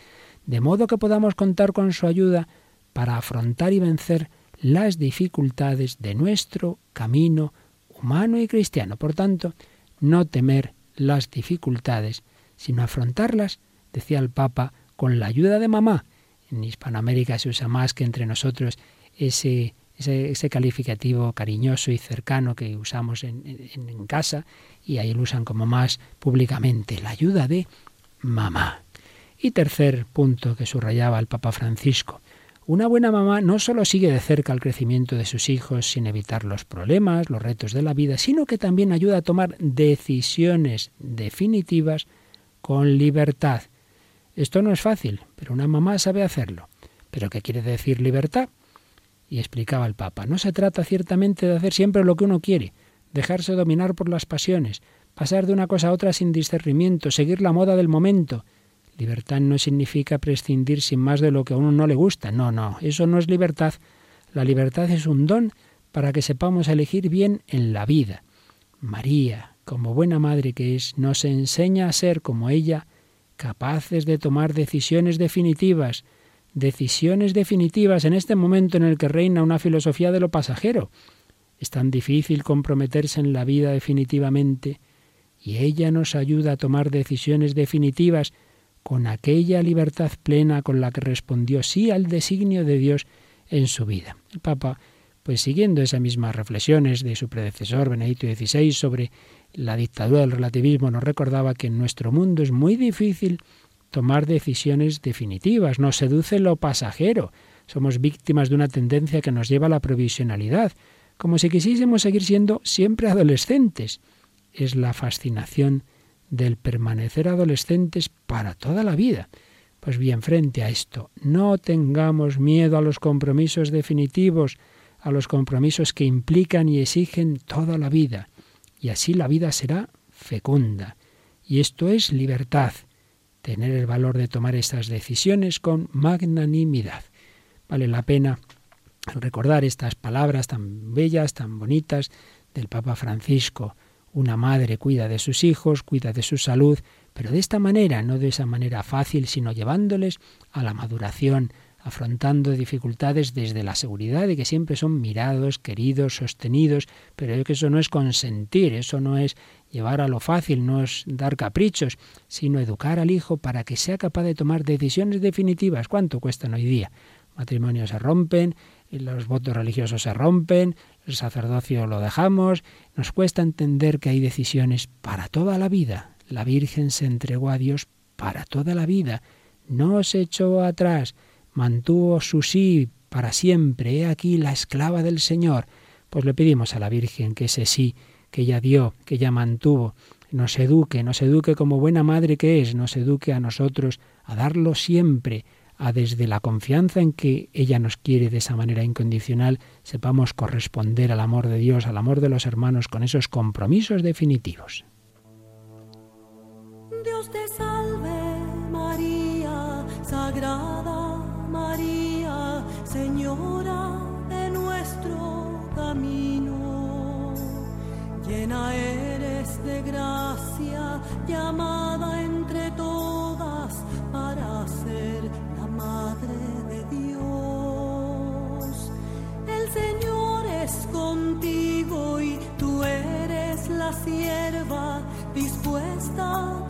de modo que podamos contar con su ayuda para afrontar y vencer las dificultades de nuestro camino humano y cristiano. Por tanto, no temer las dificultades, sino afrontarlas, decía el Papa, con la ayuda de mamá. En Hispanoamérica se usa más que entre nosotros ese, ese, calificativo cariñoso y cercano que usamos en, en casa y ahí lo usan como más públicamente, la ayuda de mamá. Y tercer punto que subrayaba el Papa Francisco, una buena mamá no solo sigue de cerca el crecimiento de sus hijos sin evitar los problemas, los retos de la vida, sino que también ayuda a tomar decisiones definitivas con libertad, esto no es fácil, pero una mamá sabe hacerlo. ¿Pero qué quiere decir libertad? Y explicaba el Papa, no se trata ciertamente de hacer siempre lo que uno quiere, dejarse dominar por las pasiones, pasar de una cosa a otra sin discernimiento, seguir la moda del momento. Libertad no significa prescindir sin más de lo que a uno no le gusta. No, no, eso no es libertad. La libertad es un don para que sepamos elegir bien en la vida. María, como buena madre que es, nos enseña a ser como ella, capaces de tomar decisiones definitivas, decisiones definitivas en este momento en el que reina una filosofía de lo pasajero. Es tan difícil comprometerse en la vida definitivamente y ella nos ayuda a tomar decisiones definitivas con aquella libertad plena con la que respondió sí al designio de Dios en su vida. El Papa, pues siguiendo esas mismas reflexiones de su predecesor Benedicto XVI sobre la dictadura del relativismo, nos recordaba que en nuestro mundo es muy difícil tomar decisiones definitivas, nos seduce lo pasajero, somos víctimas de una tendencia que nos lleva a la provisionalidad, como si quisiésemos seguir siendo siempre adolescentes. Es la fascinación del permanecer adolescentes para toda la vida. Pues bien, frente a esto, no tengamos miedo a los compromisos definitivos, a los compromisos que implican y exigen toda la vida, y así la vida será fecunda. Y esto es libertad, tener el valor de tomar estas decisiones con magnanimidad. Vale la pena recordar estas palabras tan bellas, tan bonitas del Papa Francisco. Una madre cuida de sus hijos, cuida de su salud, pero de esta manera, no de esa manera fácil, sino llevándoles a la maduración, afrontando dificultades desde la seguridad de que siempre son mirados, queridos, sostenidos, pero que eso no es consentir, eso no es llevar a lo fácil, no es dar caprichos, sino educar al hijo para que sea capaz de tomar decisiones definitivas. ¿Cuánto cuestan hoy día? Matrimonios se rompen, los votos religiosos se rompen, el sacerdocio lo dejamos, nos cuesta entender que hay decisiones para toda la vida. La Virgen se entregó a Dios para toda la vida, no se echó atrás, mantuvo su sí para siempre. He aquí la esclava del Señor. Pues le pedimos a la Virgen que ese sí que ella dio, que ella mantuvo, nos eduque, nos eduque como buena madre que es, nos eduque a nosotros a darlo siempre, a desde la confianza en que ella nos quiere de esa manera incondicional, sepamos corresponder al amor de Dios, al amor de los hermanos con esos compromisos definitivos. Dios te salve María, Sagrada María, Señora de nuestro camino. Llena eres de gracia, llamada entre todas para ser No.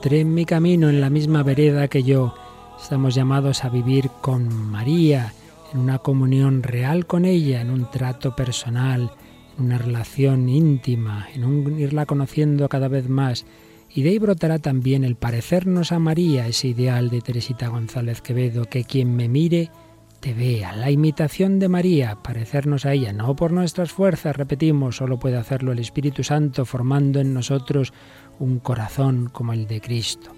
Encontré en mi camino en la misma vereda que yo. Estamos llamados a vivir con María, en una comunión real con ella, en un trato personal, en una relación íntima, en un irla conociendo cada vez más. Y de ahí brotará también el parecernos a María, ese ideal de Teresita González Quevedo, que quien me mire te vea, la imitación de María, parecernos a ella, no por nuestras fuerzas, repetimos, solo puede hacerlo el Espíritu Santo, formando en nosotros un corazón como el de Cristo.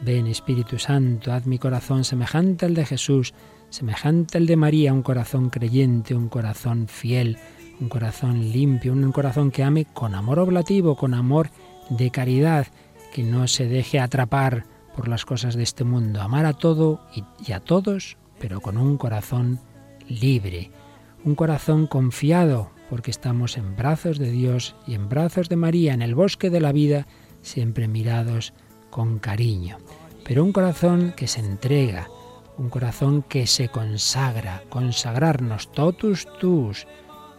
Ven Espíritu Santo, haz mi corazón semejante al de Jesús, semejante al de María, un corazón creyente, un corazón fiel, un corazón limpio, un corazón que ame con amor oblativo, con amor de caridad, que no se deje atrapar por las cosas de este mundo, amar a todo y, a todos, pero con un corazón libre, un corazón confiado, porque estamos en brazos de Dios y en brazos de María, en el bosque de la vida, siempre mirados con cariño. Pero un corazón que se entrega, un corazón que se consagra, consagrarnos totus tus,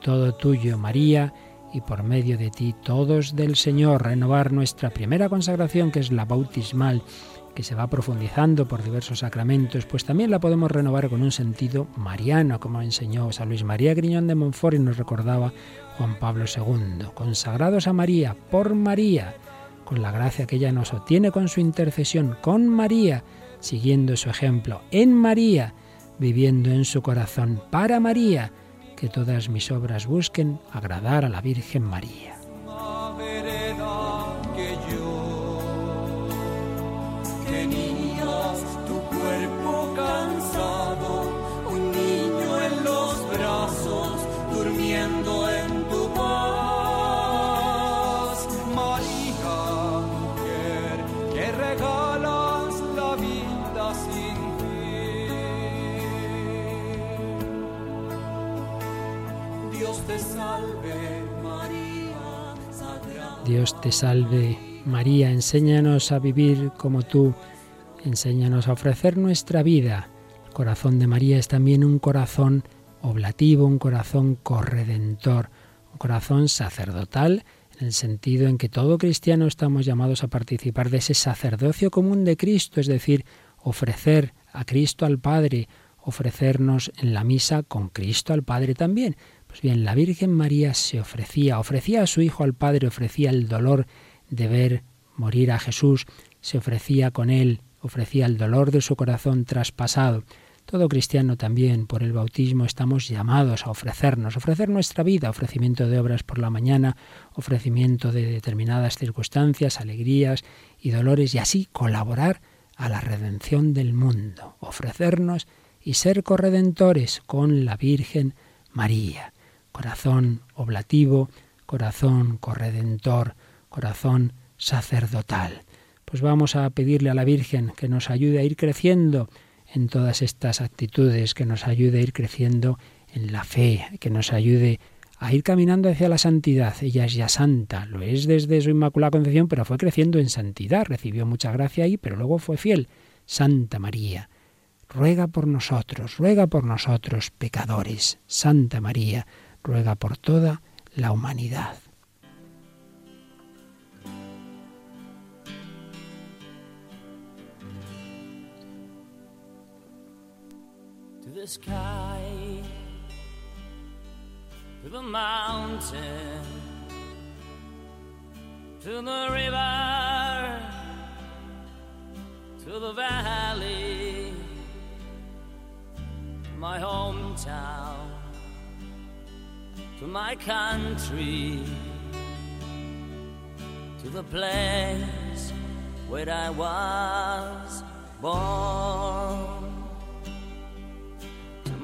todo tuyo, María, y por medio de ti todos del Señor, renovar nuestra primera consagración, que es la bautismal, que se va profundizando por diversos sacramentos, pues también la podemos renovar con un sentido mariano, como enseñó San Luis María Griñón de Montfort y nos recordaba Juan Pablo II. Consagrados a María, por María, con la gracia que ella nos obtiene con su intercesión, con María, siguiendo su ejemplo, en María, viviendo en su corazón, para María, que todas mis obras busquen agradar a la Virgen María. En tu mujer, que regalas la vida sin. Dios te salve, María, sagrada. Dios te salve María, enséñanos a vivir como tú, enséñanos a ofrecer nuestra vida. El corazón de María es también un corazón oblativo, un corazón corredentor, un corazón sacerdotal, en el sentido en que todo cristiano estamos llamados a participar de ese sacerdocio común de Cristo, es decir, ofrecer a Cristo al Padre, ofrecernos en la misa con Cristo al Padre también. Pues bien, la Virgen María se ofrecía, ofrecía a su Hijo al Padre, ofrecía el dolor de ver morir a Jesús, se ofrecía con él, ofrecía el dolor de su corazón traspasado. Todo cristiano también, por el bautismo, estamos llamados a ofrecernos, ofrecer nuestra vida, ofrecimiento de obras por la mañana, ofrecimiento de determinadas circunstancias, alegrías y dolores, y así colaborar a la redención del mundo, ofrecernos y ser corredentores con la Virgen María. Corazón oblativo, corazón corredentor, corazón sacerdotal. Pues vamos a pedirle a la Virgen que nos ayude a ir creciendo en todas estas actitudes, que nos ayude a ir creciendo en la fe, que nos ayude a ir caminando hacia la santidad. Ella es ya santa, lo es desde su Inmaculada Concepción, pero fue creciendo en santidad, recibió mucha gracia ahí, pero luego fue fiel. Santa María, ruega por nosotros, ruega por nosotros, pecadores. Santa María, ruega por toda la humanidad. The sky, to the mountain, to the river, to the valley, my hometown, to my country, to the place where I was born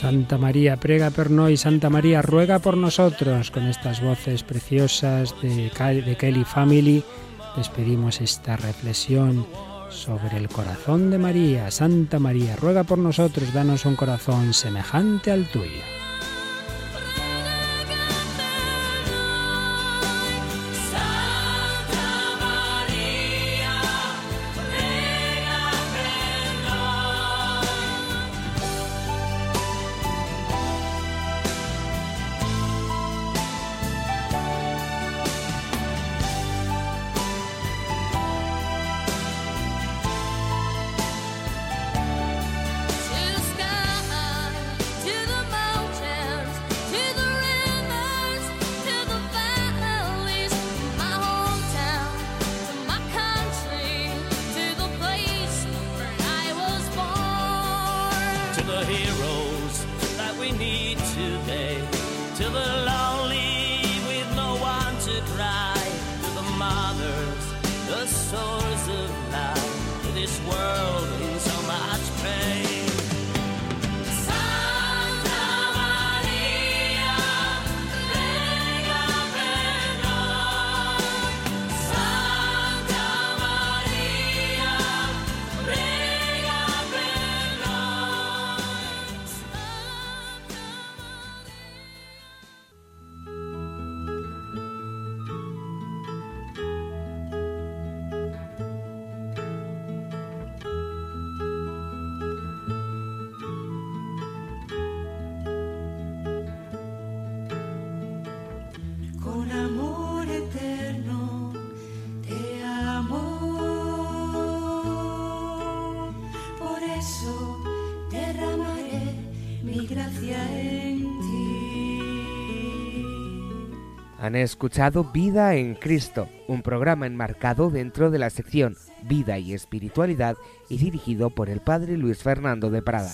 Santa María, prega per noi, Santa María, ruega por nosotros. Con estas voces preciosas de, de Kelly Family, despedimos esta reflexión sobre el corazón de María. Santa María, ruega por nosotros, danos un corazón semejante al tuyo. Han escuchado Vida en Cristo, un programa enmarcado dentro de la sección Vida y Espiritualidad y dirigido por el Padre Luis Fernando de Prada.